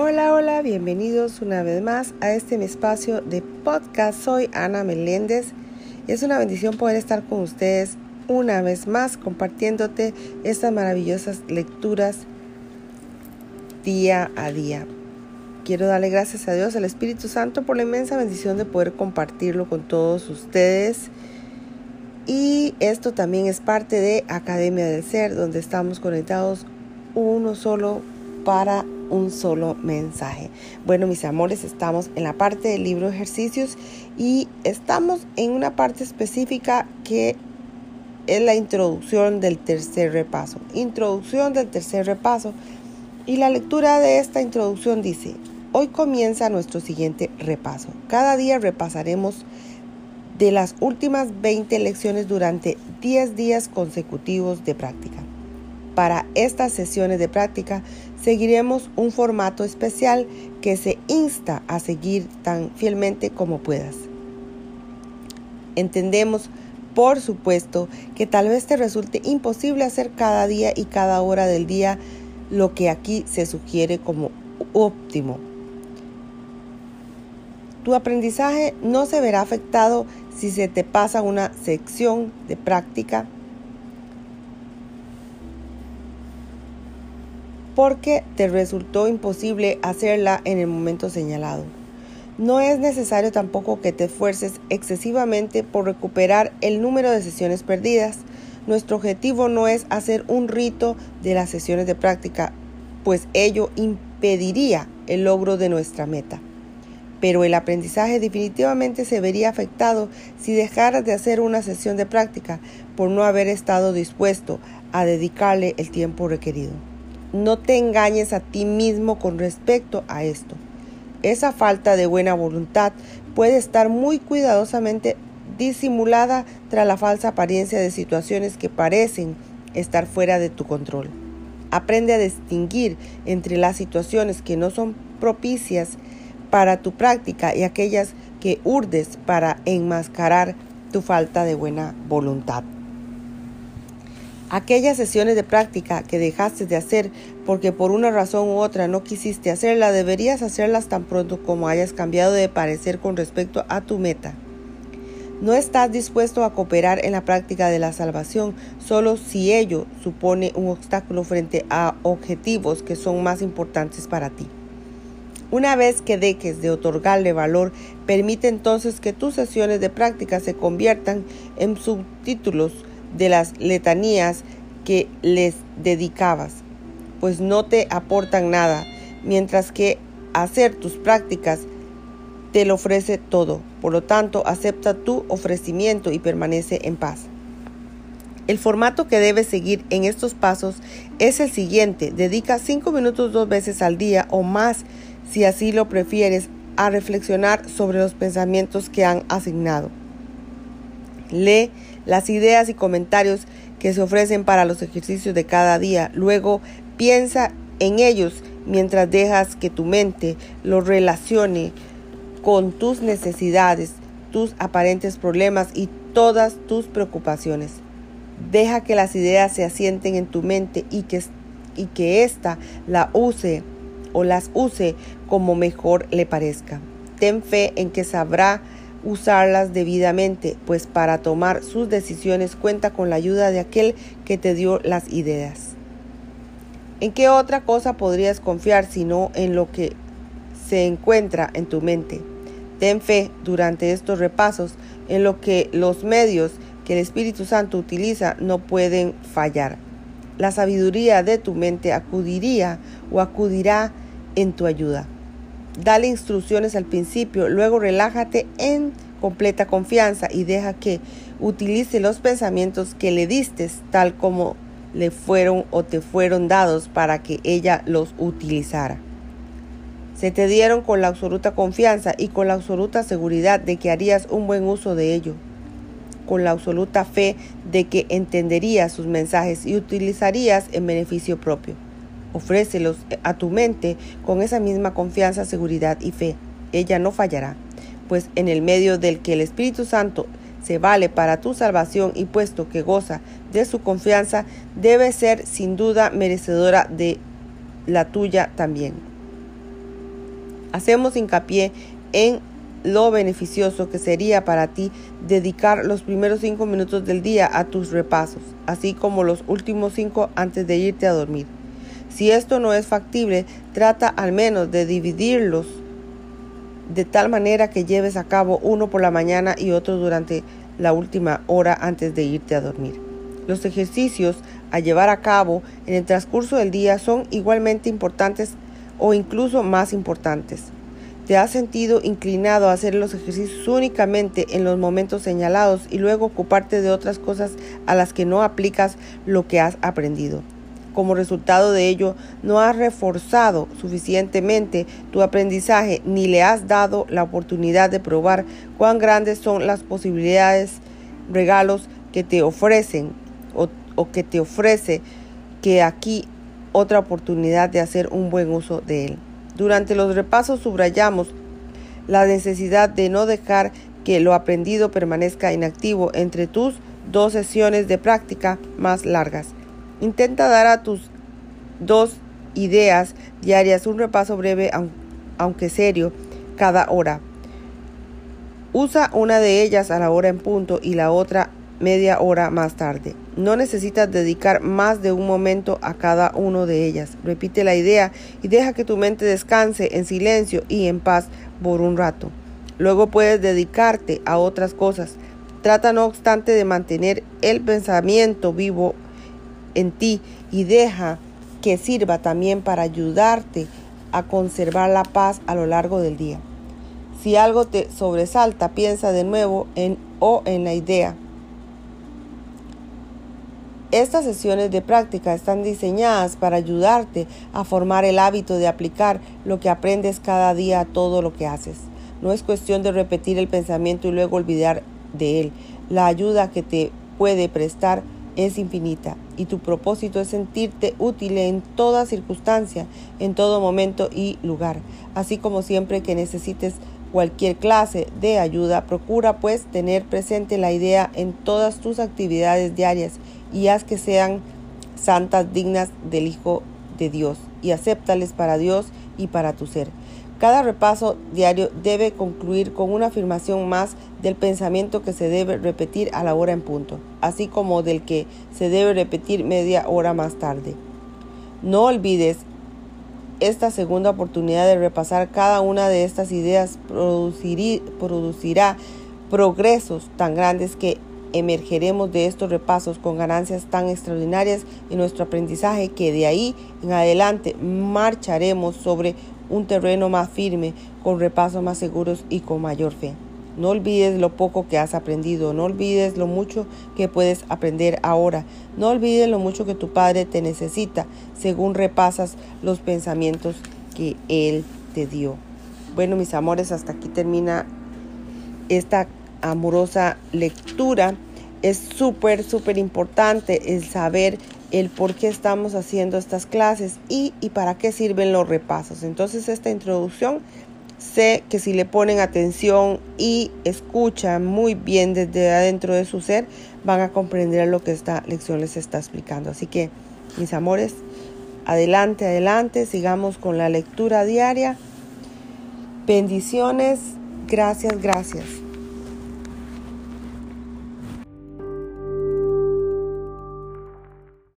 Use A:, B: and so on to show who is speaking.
A: Hola, hola, bienvenidos una vez más a este mi espacio de podcast. Soy Ana Meléndez es una bendición poder estar con ustedes una vez más compartiéndote estas maravillosas lecturas día a día. Quiero darle gracias a Dios, al Espíritu Santo, por la inmensa bendición de poder compartirlo con todos ustedes. Y esto también es parte de Academia del Ser, donde estamos conectados uno solo para un solo mensaje. Bueno, mis amores, estamos en la parte del libro ejercicios y estamos en una parte específica que es la introducción del tercer repaso. Introducción del tercer repaso. Y la lectura de esta introducción dice, hoy comienza nuestro siguiente repaso. Cada día repasaremos de las últimas 20 lecciones durante 10 días consecutivos de práctica. Para estas sesiones de práctica seguiremos un formato especial que se insta a seguir tan fielmente como puedas. Entendemos, por supuesto, que tal vez te resulte imposible hacer cada día y cada hora del día lo que aquí se sugiere como óptimo. Tu aprendizaje no se verá afectado si se te pasa una sección de práctica porque te resultó imposible hacerla en el momento señalado. No es necesario tampoco que te esfuerces excesivamente por recuperar el número de sesiones perdidas. Nuestro objetivo no es hacer un rito de las sesiones de práctica, pues ello impediría el logro de nuestra meta. Pero el aprendizaje definitivamente se vería afectado si dejaras de hacer una sesión de práctica por no haber estado dispuesto a dedicarle el tiempo requerido. No te engañes a ti mismo con respecto a esto. Esa falta de buena voluntad puede estar muy cuidadosamente disimulada tras la falsa apariencia de situaciones que parecen estar fuera de tu control. Aprende a distinguir entre las situaciones que no son propicias para tu práctica y aquellas que urdes para enmascarar tu falta de buena voluntad. Aquellas sesiones de práctica que dejaste de hacer porque por una razón u otra no quisiste hacerla, deberías hacerlas tan pronto como hayas cambiado de parecer con respecto a tu meta. No estás dispuesto a cooperar en la práctica de la salvación solo si ello supone un obstáculo frente a objetivos que son más importantes para ti. Una vez que dejes de otorgarle valor, permite entonces que tus sesiones de práctica se conviertan en subtítulos de las letanías que les dedicabas, pues no te aportan nada, mientras que hacer tus prácticas te lo ofrece todo. Por lo tanto, acepta tu ofrecimiento y permanece en paz. El formato que debes seguir en estos pasos es el siguiente. Dedica cinco minutos dos veces al día o más, si así lo prefieres, a reflexionar sobre los pensamientos que han asignado. Lee las ideas y comentarios que se ofrecen para los ejercicios de cada día. Luego piensa en ellos mientras dejas que tu mente los relacione con tus necesidades, tus aparentes problemas y todas tus preocupaciones. Deja que las ideas se asienten en tu mente y que, y que ésta la use o las use como mejor le parezca. Ten fe en que sabrá usarlas debidamente, pues para tomar sus decisiones cuenta con la ayuda de aquel que te dio las ideas. ¿En qué otra cosa podrías confiar sino en lo que se encuentra en tu mente? Ten fe durante estos repasos en lo que los medios que el Espíritu Santo utiliza no pueden fallar. La sabiduría de tu mente acudiría o acudirá en tu ayuda. Dale instrucciones al principio, luego relájate en completa confianza y deja que utilice los pensamientos que le diste tal como le fueron o te fueron dados para que ella los utilizara. Se te dieron con la absoluta confianza y con la absoluta seguridad de que harías un buen uso de ello, con la absoluta fe de que entenderías sus mensajes y utilizarías en beneficio propio. Ofrécelos a tu mente con esa misma confianza, seguridad y fe. Ella no fallará, pues en el medio del que el Espíritu Santo se vale para tu salvación y puesto que goza de su confianza, debe ser sin duda merecedora de la tuya también. Hacemos hincapié en lo beneficioso que sería para ti dedicar los primeros cinco minutos del día a tus repasos, así como los últimos cinco antes de irte a dormir. Si esto no es factible, trata al menos de dividirlos de tal manera que lleves a cabo uno por la mañana y otro durante la última hora antes de irte a dormir. Los ejercicios a llevar a cabo en el transcurso del día son igualmente importantes o incluso más importantes. ¿Te has sentido inclinado a hacer los ejercicios únicamente en los momentos señalados y luego ocuparte de otras cosas a las que no aplicas lo que has aprendido? Como resultado de ello, no has reforzado suficientemente tu aprendizaje ni le has dado la oportunidad de probar cuán grandes son las posibilidades, regalos que te ofrecen o, o que te ofrece que aquí otra oportunidad de hacer un buen uso de él. Durante los repasos subrayamos la necesidad de no dejar que lo aprendido permanezca inactivo entre tus dos sesiones de práctica más largas. Intenta dar a tus dos ideas diarias un repaso breve, aunque serio, cada hora. Usa una de ellas a la hora en punto y la otra media hora más tarde. No necesitas dedicar más de un momento a cada una de ellas. Repite la idea y deja que tu mente descanse en silencio y en paz por un rato. Luego puedes dedicarte a otras cosas. Trata no obstante de mantener el pensamiento vivo en ti y deja que sirva también para ayudarte a conservar la paz a lo largo del día. Si algo te sobresalta, piensa de nuevo en o en la idea estas sesiones de práctica están diseñadas para ayudarte a formar el hábito de aplicar lo que aprendes cada día a todo lo que haces. No es cuestión de repetir el pensamiento y luego olvidar de él. La ayuda que te puede prestar es infinita y tu propósito es sentirte útil en toda circunstancia, en todo momento y lugar. Así como siempre que necesites cualquier clase de ayuda, procura pues tener presente la idea en todas tus actividades diarias y haz que sean santas dignas del Hijo de Dios y acéptales para Dios y para tu ser. Cada repaso diario debe concluir con una afirmación más del pensamiento que se debe repetir a la hora en punto, así como del que se debe repetir media hora más tarde. No olvides esta segunda oportunidad de repasar cada una de estas ideas producirá progresos tan grandes que emergeremos de estos repasos con ganancias tan extraordinarias en nuestro aprendizaje que de ahí en adelante marcharemos sobre un terreno más firme, con repasos más seguros y con mayor fe. No olvides lo poco que has aprendido, no olvides lo mucho que puedes aprender ahora, no olvides lo mucho que tu Padre te necesita según repasas los pensamientos que Él te dio. Bueno, mis amores, hasta aquí termina esta amorosa lectura. Es súper, súper importante el saber el por qué estamos haciendo estas clases y, y para qué sirven los repasos. Entonces esta introducción sé que si le ponen atención y escuchan muy bien desde adentro de su ser, van a comprender lo que esta lección les está explicando. Así que, mis amores, adelante, adelante, sigamos con la lectura diaria. Bendiciones, gracias, gracias.